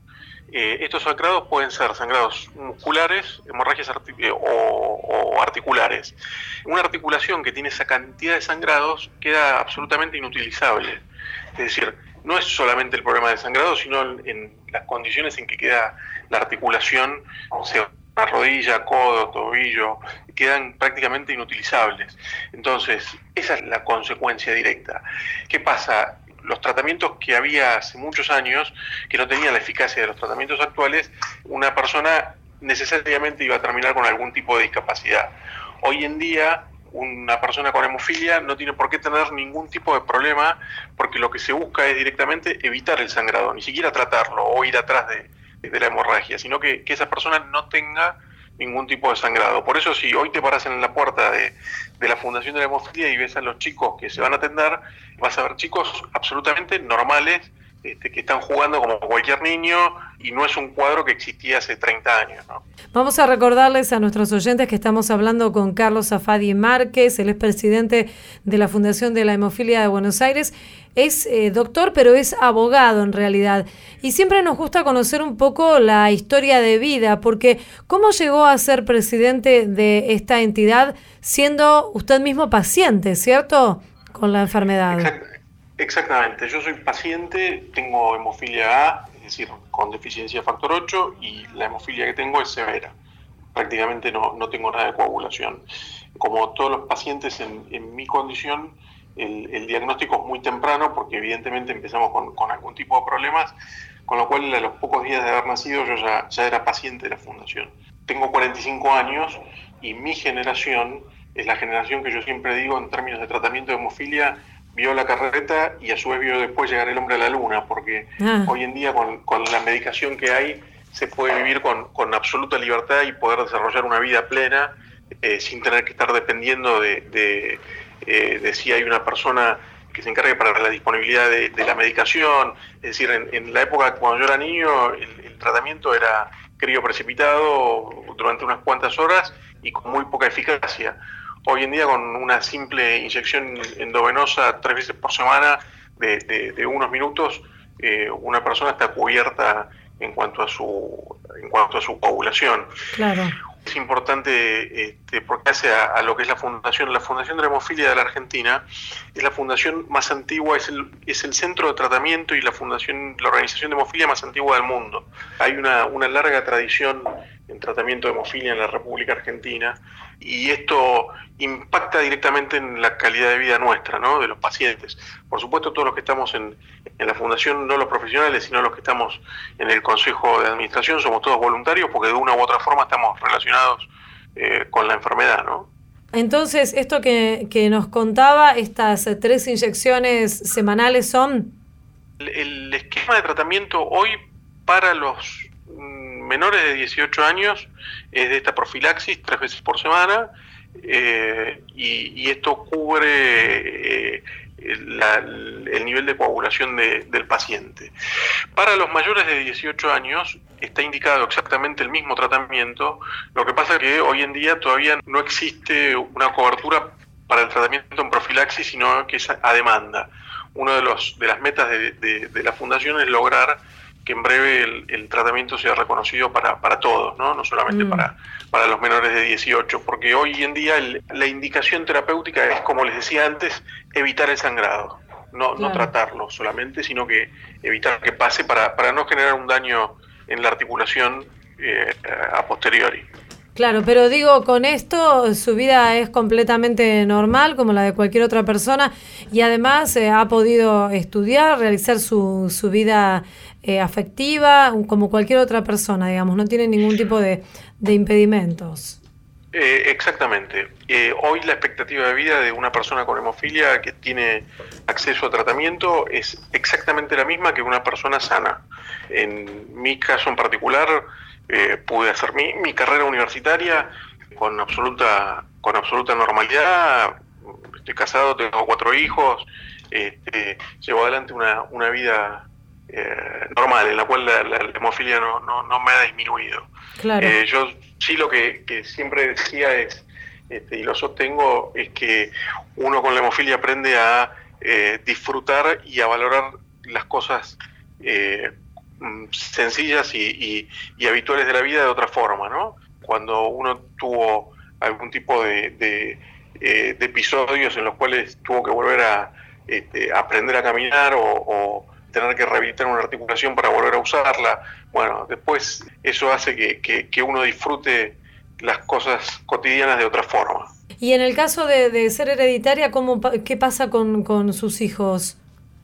Eh, estos sangrados pueden ser sangrados musculares, hemorragias eh, o, articulares. Una articulación que tiene esa cantidad de sangrados queda absolutamente inutilizable. Es decir, no es solamente el problema de sangrado, sino en, las condiciones en que queda la articulación, o sea, la rodilla, codo, tobillo, quedan prácticamente inutilizables. Entonces, esa es la consecuencia directa. ¿Qué pasa? Los tratamientos que había hace muchos años, que no tenían la eficacia de los tratamientos actuales, una persona necesariamente iba a terminar con algún tipo de discapacidad. Hoy en día, una persona con hemofilia no tiene por qué tener ningún tipo de problema, porque lo que se busca es directamente evitar el sangrado, ni siquiera tratarlo o ir atrás de, la hemorragia, sino que, que esa persona no tenga ningún tipo de sangrado. Por eso si hoy te paras en la puerta de, la Fundación de la Hemofilia y ves a los chicos que se van a atender, vas a ver chicos absolutamente normales este, que están jugando como cualquier niño y no es un cuadro que existía hace 30 años. Vamos a recordarles a nuestros oyentes que estamos hablando con Carlos Zafadi Márquez, el expresidente de la Fundación de la Hemofilia de Buenos Aires. Es eh, doctor, pero es abogado en realidad. Y siempre nos gusta conocer un poco la historia de vida, porque ¿cómo llegó a ser presidente de esta entidad siendo usted mismo paciente, ¿cierto? Con la enfermedad. Exactamente, yo soy paciente, tengo hemofilia A, es decir, con deficiencia de factor 8, y la hemofilia que tengo es severa. Prácticamente no, no tengo nada de coagulación. Como todos los pacientes en, mi condición, el, diagnóstico es muy temprano porque evidentemente empezamos con, con, algún tipo de problemas, con lo cual a los pocos días de haber nacido yo ya, ya era paciente de la fundación. Tengo 45 años y mi generación es la generación que yo siempre digo en términos de tratamiento de hemofilia, vio la carreta y a su vez vio después llegar el hombre a la luna, porque ah. hoy en día con, la medicación que hay se puede vivir con, absoluta libertad y poder desarrollar una vida plena eh, sin tener que estar dependiendo de, eh, de, si hay una persona que se encargue para la disponibilidad de, la medicación. Es decir, en, la época cuando yo era niño, el, tratamiento era crío precipitado durante unas cuantas horas y con muy poca eficacia. Hoy en día, con una simple inyección endovenosa tres veces por semana de, unos minutos, eh, una persona está cubierta en cuanto a su en cuanto a su coagulación. Claro es importante este, porque hace a, lo que es la fundación. La Fundación de la Hemofilia de la Argentina es la fundación más antigua, es el, es el centro de tratamiento y la fundación, la organización de hemofilia más antigua del mundo. Hay una, una larga tradición en tratamiento de hemofilia en la República Argentina y esto impacta directamente en la calidad de vida nuestra, ¿no? de los pacientes. Por supuesto, todos los que estamos en, en la fundación, no los profesionales, sino los que estamos en el Consejo de Administración, somos todos voluntarios porque de una u otra forma estamos relacionados eh, con la enfermedad. ¿no? Entonces, esto que, que nos contaba, estas tres inyecciones semanales son... el esquema de tratamiento hoy para los menores de 18 años es de esta profilaxis tres veces por semana eh, y, esto cubre eh, el nivel de coagulación del paciente. Para los mayores de 18 años está indicado exactamente el mismo tratamiento, lo que pasa es que hoy en día todavía no existe una cobertura para el tratamiento en profilaxis, sino que es a demanda. Una de, los, de las metas de, de la fundación es lograr que en breve el, tratamiento sea reconocido para, para todos, no, no solamente mm. para, para los menores de 18, porque hoy en día la indicación terapéutica es, como les decía antes, evitar el sangrado, no, no tratarlo solamente, sino que evitar que pase para, para no generar un daño en la articulación eh, a posteriori. Claro, pero digo, con esto su vida es completamente normal, como la de cualquier otra persona, y además eh, ha podido estudiar, realizar su, su vida eh, afectiva, como cualquier otra persona, digamos, no tiene ningún tipo de, impedimentos. Eh, exactamente. hoy la expectativa de vida de una persona con hemofilia que tiene acceso a tratamiento es exactamente la misma que una persona sana. En mi caso en particular, eh, pude hacer mi, mi, carrera universitaria con absoluta, con absoluta normalidad. Estoy casado, tengo cuatro hijos, este, llevo adelante una, una vida eh, normal, en la cual la, hemofilia no, no, me ha disminuido. Eh, yo sí lo que, siempre decía es, este, y lo sostengo, es que uno con la hemofilia aprende a disfrutar y a valorar las cosas Mm, sencillas y, habituales de la vida de otra forma, ¿no? Cuando uno tuvo algún tipo de, eh, episodios en los cuales tuvo que volver a este, aprender a caminar o, tener que rehabilitar una articulación para volver a usarla, bueno, después eso hace que, uno disfrute las cosas cotidianas de otra forma. Y en el caso de, ser hereditaria, ¿cómo, ¿qué pasa con, con sus hijos?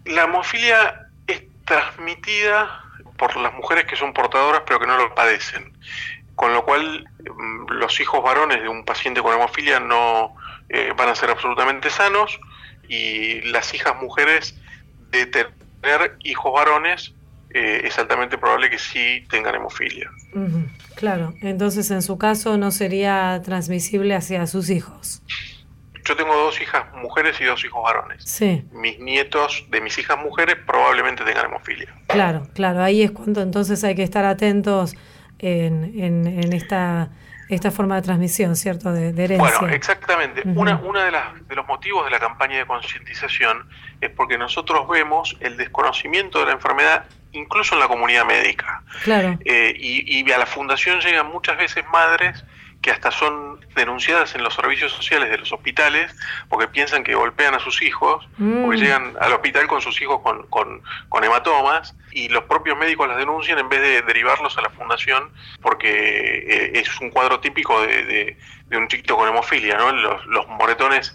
La hemofilia es transmitida por las mujeres que son portadoras pero que no lo padecen. Con lo cual, mm, los hijos varones de un paciente con hemofilia no eh, van a ser absolutamente sanos y las hijas mujeres de tener hijos varones eh, es altamente probable que sí tengan hemofilia. Claro, entonces en su caso no sería transmisible hacia sus hijos. Yo tengo dos hijas mujeres y dos hijos varones. Sí. Mis nietos de mis hijas mujeres probablemente tengan hemofilia. Claro, claro. Ahí es cuando entonces hay que estar atentos en, en, esta esta forma de transmisión, ¿cierto? De, herencia. Bueno, exactamente. Una, una de, las, de los motivos de la campaña de concientización es porque nosotros vemos el desconocimiento de la enfermedad incluso en la comunidad médica. Claro. Eh, y, y a la fundación llegan muchas veces madres que hasta son denunciadas en los servicios sociales de los hospitales porque piensan que golpean a sus hijos, mm. porque llegan al hospital con sus hijos con, con, hematomas y los propios médicos las denuncian en vez de derivarlos a la fundación porque eh, es un cuadro típico de, de, un chiquito con hemofilia, ¿no? los, los moretones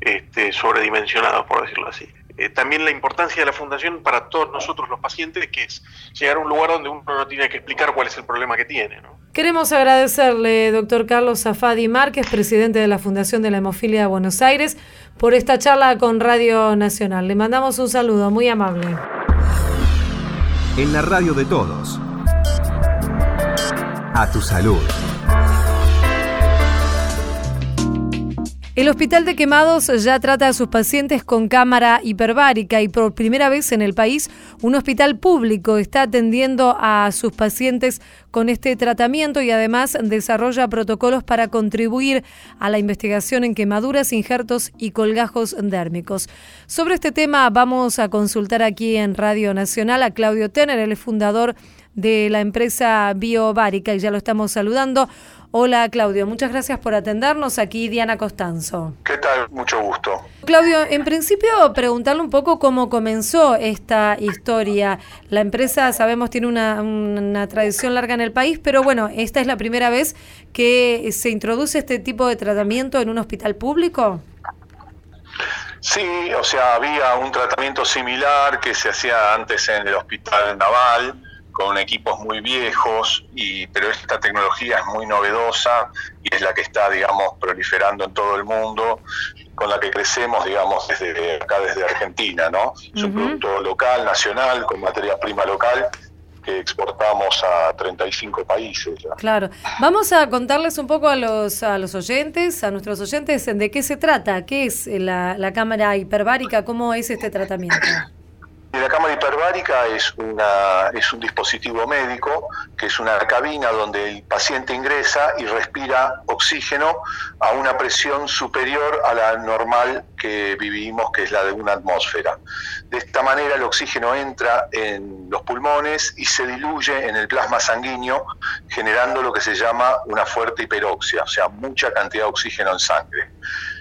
este, sobredimensionados, por decirlo así. Eh, también la importancia de la fundación para todos nosotros los pacientes, que es llegar a un lugar donde uno no tiene que explicar cuál es el problema que tiene. Queremos agradecerle, doctor Carlos Zafadi Márquez, presidente de la Fundación de la Hemofilia de Buenos Aires, por esta charla con Radio Nacional. Le mandamos un saludo muy amable. En la radio de todos. A tu salud. El Hospital de Quemados ya trata a sus pacientes con cámara hiperbárica y por primera vez en el país un hospital público está atendiendo a sus pacientes con este tratamiento y además desarrolla protocolos para contribuir a la investigación en quemaduras, injertos y colgajos dérmicos. Sobre este tema vamos a consultar aquí en Radio Nacional a Claudio Tener, el fundador de la empresa Biobárica y ya lo estamos saludando. Hola Claudio, muchas gracias por atendernos. Aquí Diana Costanzo. ¿Qué tal? Mucho gusto. Claudio, en principio preguntarle un poco cómo comenzó esta historia. La empresa, sabemos, tiene una, una tradición larga en el país, pero bueno, esta es la primera vez que se introduce este tipo de tratamiento en un hospital público. Sí, o sea, había un tratamiento similar que se hacía antes en el hospital naval con equipos muy viejos, y, pero esta tecnología es muy novedosa y es la que está, digamos, proliferando en todo el mundo, con la que crecemos, digamos, desde acá, desde Argentina, ¿no? Es un producto local, nacional, con materia prima local, que exportamos a 35 países. Claro. Vamos a contarles un poco a los, a los oyentes, a nuestros oyentes, de qué se trata, qué es la, la cámara hiperbárica, cómo es este tratamiento. La cámara hiperbárica es un dispositivo médico, que es una cabina donde el paciente ingresa y respira oxígeno a una presión superior a la normal que vivimos, que es la de una atmósfera. De esta manera el oxígeno entra en los pulmones y se diluye en el plasma sanguíneo, generando lo que se llama una fuerte hiperoxia, o sea, mucha cantidad de oxígeno en sangre.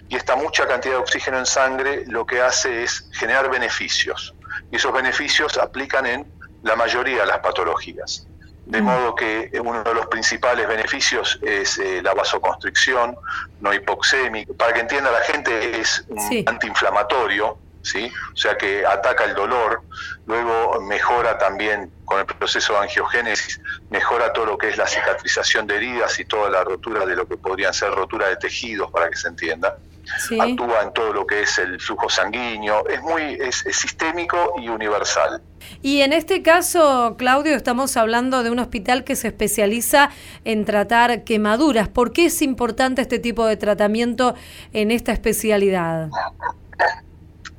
Y esta mucha cantidad de oxígeno en sangre lo que hace es generar beneficios y esos beneficios aplican en la mayoría de las patologías. De mm. modo que uno de los principales beneficios es eh, la vasoconstricción, no hipoxémica. Para que entienda la gente, es un antiinflamatorio, ¿sí? o sea que ataca el dolor, luego mejora también con el proceso de angiogénesis, mejora todo lo que es la cicatrización de heridas y toda la rotura de lo que podrían ser roturas de tejidos, para que se entienda actúa en todo lo que es el flujo sanguíneo, es muy es, sistémico y universal. Y en este caso, Claudio, estamos hablando de un hospital que se especializa en tratar quemaduras. ¿Por qué es importante este tipo de tratamiento en esta especialidad?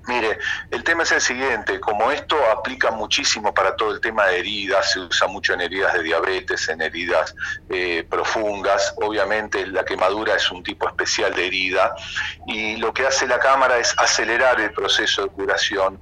Mire, el tema es el siguiente, como esto aplica muchísimo para todo el tema de heridas, se usa mucho en heridas de diabetes, en heridas eh, profundas, obviamente la quemadura es un tipo especial de herida y lo que hace la cámara es acelerar el proceso de curación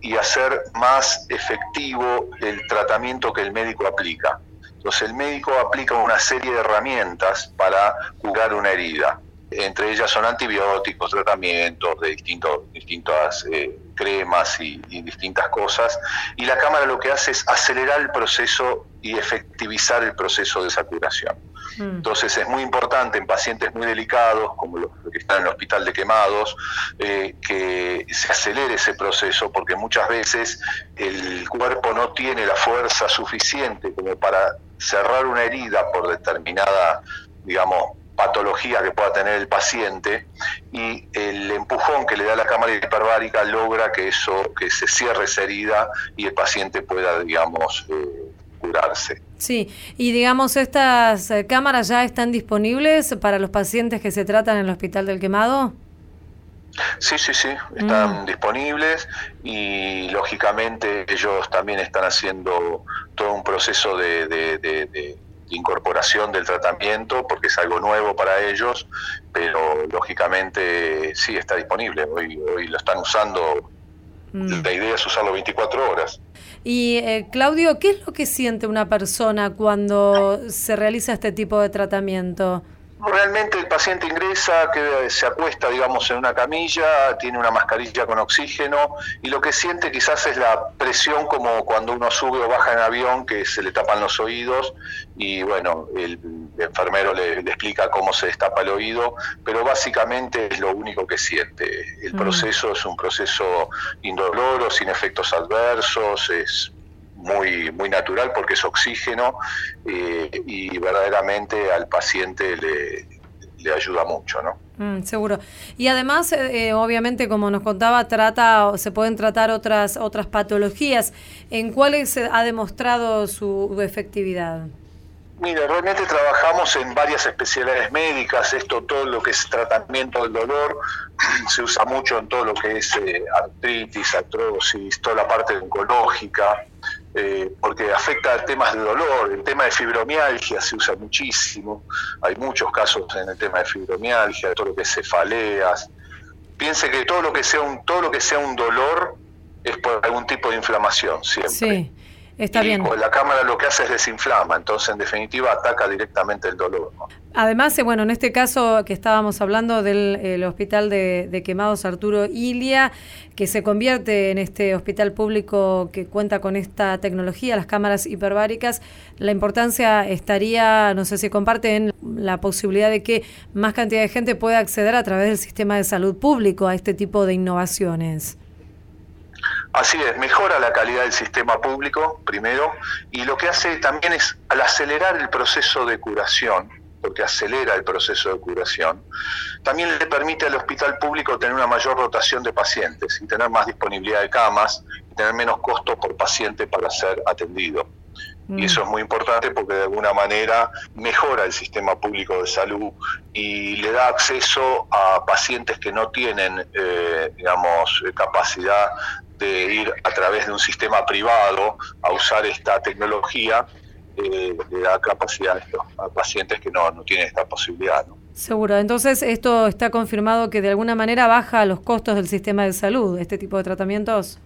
y hacer más efectivo el tratamiento que el médico aplica. Entonces el médico aplica una serie de herramientas para curar una herida entre ellas son antibióticos, tratamientos de distintos, distintas eh, cremas y, distintas cosas, y la cámara lo que hace es acelerar el proceso y efectivizar el proceso de esa curación. Mm. Entonces es muy importante en pacientes muy delicados, como los que están en el hospital de quemados, eh, que se acelere ese proceso, porque muchas veces el cuerpo no tiene la fuerza suficiente como para cerrar una herida por determinada, digamos, patología que pueda tener el paciente y el empujón que le da la cámara hiperbárica logra que eso que se cierre esa herida y el paciente pueda digamos eh, curarse. Sí, y digamos estas eh, cámaras ya están disponibles para los pacientes que se tratan en el Hospital del Quemado. Sí, sí, sí, están mm. disponibles y lógicamente ellos también están haciendo todo un proceso de incorporación del tratamiento porque es algo nuevo para ellos, pero lógicamente sí está disponible. Hoy, hoy lo están usando. Mm. La idea es usarlo 24 horas. Y eh, Claudio, ¿qué es lo que siente una persona cuando se realiza este tipo de tratamiento? Realmente el paciente ingresa, que se acuesta, digamos, en una camilla, tiene una mascarilla con oxígeno y lo que siente quizás es la presión como cuando uno sube o baja en avión, que se le tapan los oídos y bueno, el, enfermero le, explica cómo se destapa el oído, pero básicamente es lo único que siente. El mm. proceso es un proceso indoloro, sin efectos adversos, es muy, muy natural porque es oxígeno eh, y verdaderamente al paciente le, le ayuda mucho, ¿no? Mm, seguro. Y además, eh, eh, obviamente, como nos contaba, trata, se pueden tratar otras, otras patologías. ¿En cuáles ha demostrado su efectividad? Mira, realmente trabajamos en varias especialidades médicas, esto todo lo que es tratamiento del dolor se usa mucho en todo lo que es eh, artritis, artrosis, toda la parte oncológica, eh, porque afecta a temas de dolor, el tema de fibromialgia se usa muchísimo, hay muchos casos en el tema de fibromialgia, todo lo que es cefaleas. Piense que todo lo que sea un, todo lo que sea un dolor es por algún tipo de inflamación siempre. Sí. Está bien. La cámara lo que hace es desinflama, entonces en definitiva ataca directamente el dolor. Además, eh, bueno, en este caso que estábamos hablando del hospital de, quemados Arturo Ilia, que se convierte en este hospital público que cuenta con esta tecnología, las cámaras hiperbáricas, la importancia estaría, no sé si comparten, la posibilidad de que más cantidad de gente pueda acceder a través del sistema de salud público a este tipo de innovaciones. Así es, mejora la calidad del sistema público, primero, y lo que hace también es, al acelerar el proceso de curación, porque acelera el proceso de curación, también le permite al hospital público tener una mayor rotación de pacientes y tener más disponibilidad de camas y tener menos costos por paciente para ser atendido. Y mm. eso es muy importante porque de alguna manera mejora el sistema público de salud y le da acceso a pacientes que no tienen, eh, digamos, capacidad de ir a través de un sistema privado a usar esta tecnología, eh, le da capacidad a, pacientes que no, no tienen esta posibilidad. Seguro. Entonces, esto está confirmado que de alguna manera baja los costos del sistema de salud, este tipo de tratamientos.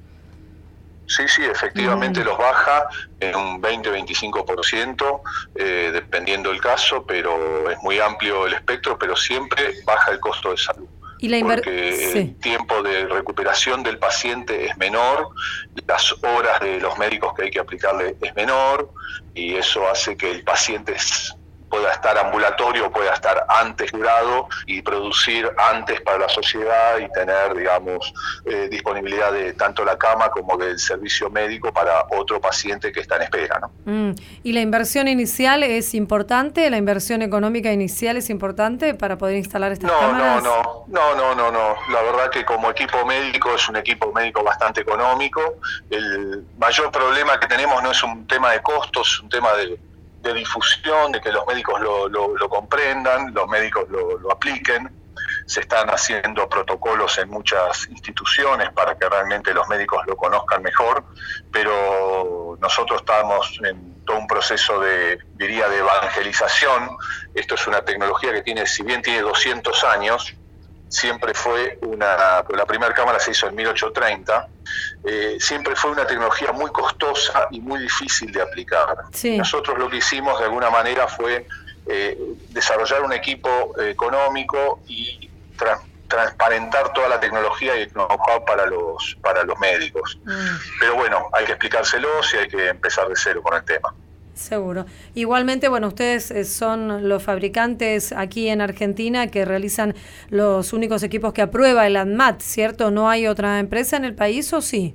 Sí, sí, efectivamente los baja en un 20-25%, eh, dependiendo del caso, pero es muy amplio el espectro, pero siempre baja el costo de salud. ¿Y la porque el tiempo de recuperación del paciente es menor, las horas de los médicos que hay que aplicarle es menor, y eso hace que el paciente pueda estar ambulatorio, pueda estar antes curado y producir antes para la sociedad y tener, digamos, eh, disponibilidad de tanto la cama como del servicio médico para otro paciente que está en espera. ¿no? Mm. ¿Y la inversión inicial es importante? ¿La inversión económica inicial es importante para poder instalar estas no, cámaras? No, no, no, no, no. La verdad que como equipo médico es un equipo médico bastante económico. El mayor problema que tenemos no es un tema de costos, es un tema de de difusión, de que los médicos lo, comprendan, los médicos lo, lo, apliquen. Se están haciendo protocolos en muchas instituciones para que realmente los médicos lo conozcan mejor, pero nosotros estamos en todo un proceso de, diría, de evangelización. Esto es una tecnología que tiene, si bien tiene 200 años, siempre fue una, la primera cámara se hizo en 1830, eh, siempre fue una tecnología muy costosa y muy difícil de aplicar. Nosotros lo que hicimos de alguna manera fue eh, desarrollar un equipo económico y transparentar toda la tecnología y el know-how para los, para los médicos. Mm. Pero bueno, hay que explicárselo y hay que empezar de cero con el tema. Seguro. Igualmente, bueno, ustedes eh, son los fabricantes aquí en Argentina que realizan los únicos equipos que aprueba el ANMAT, ¿cierto? ¿No hay otra empresa en el país o sí?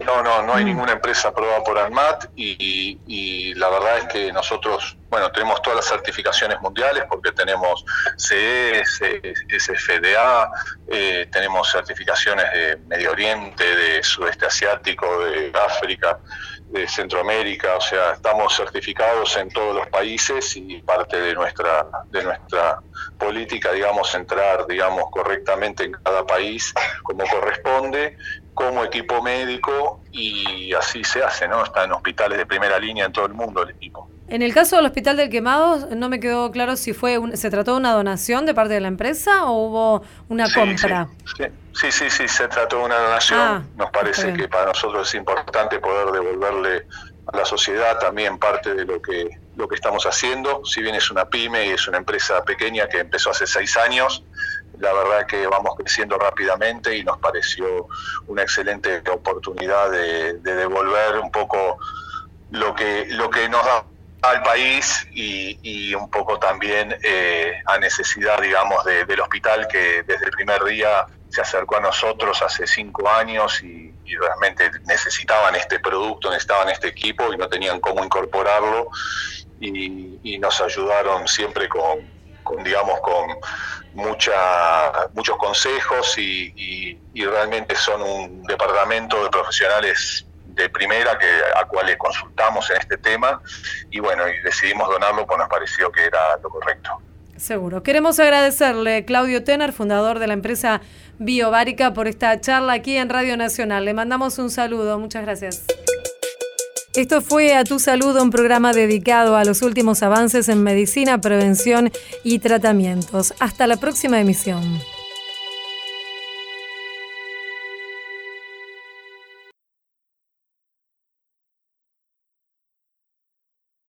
No, no, no hay mm. ninguna empresa aprobada por ANMAT y, la verdad es que nosotros, bueno, tenemos todas las certificaciones mundiales porque tenemos CE, SFDA, eh, tenemos certificaciones de Medio Oriente, de Sudeste Asiático, de África, de Centroamérica, o sea, estamos certificados en todos los países y parte de nuestra de nuestra política, digamos, entrar, digamos, correctamente en cada país como corresponde, como equipo médico y así se hace, ¿no? Está en hospitales de primera línea en todo el mundo el equipo. En el caso del Hospital del Quemado, no me quedó claro si fue se trató de una donación de parte de la empresa o hubo una compra. Sí, sí, sí, se trató de una donación. Ah, Nos parece que para nosotros es importante poder devolverle a la sociedad también parte de lo que lo que estamos haciendo. Si bien es una pyme y es una empresa pequeña que empezó hace seis años, la verdad que vamos creciendo rápidamente y nos pareció una excelente oportunidad de, de devolver un poco lo que lo que nos da al país y, un poco también eh, a necesidad, digamos, del hospital que desde el primer día se acercó a nosotros hace cinco años y, realmente necesitaban este producto, necesitaban este equipo y no tenían cómo incorporarlo y, nos ayudaron siempre con, digamos, con mucha, muchos consejos y realmente son un departamento de profesionales de primera que a cual le consultamos en este tema y bueno, y decidimos donarlo pues nos pareció que era lo correcto. Seguro. Queremos agradecerle Claudio Tener, fundador de la empresa Biobárica, por esta charla aquí en Radio Nacional. Le mandamos un saludo. Muchas gracias. Esto fue A Tu Salud, un programa dedicado a los últimos avances en medicina, prevención y tratamientos. Hasta la próxima emisión.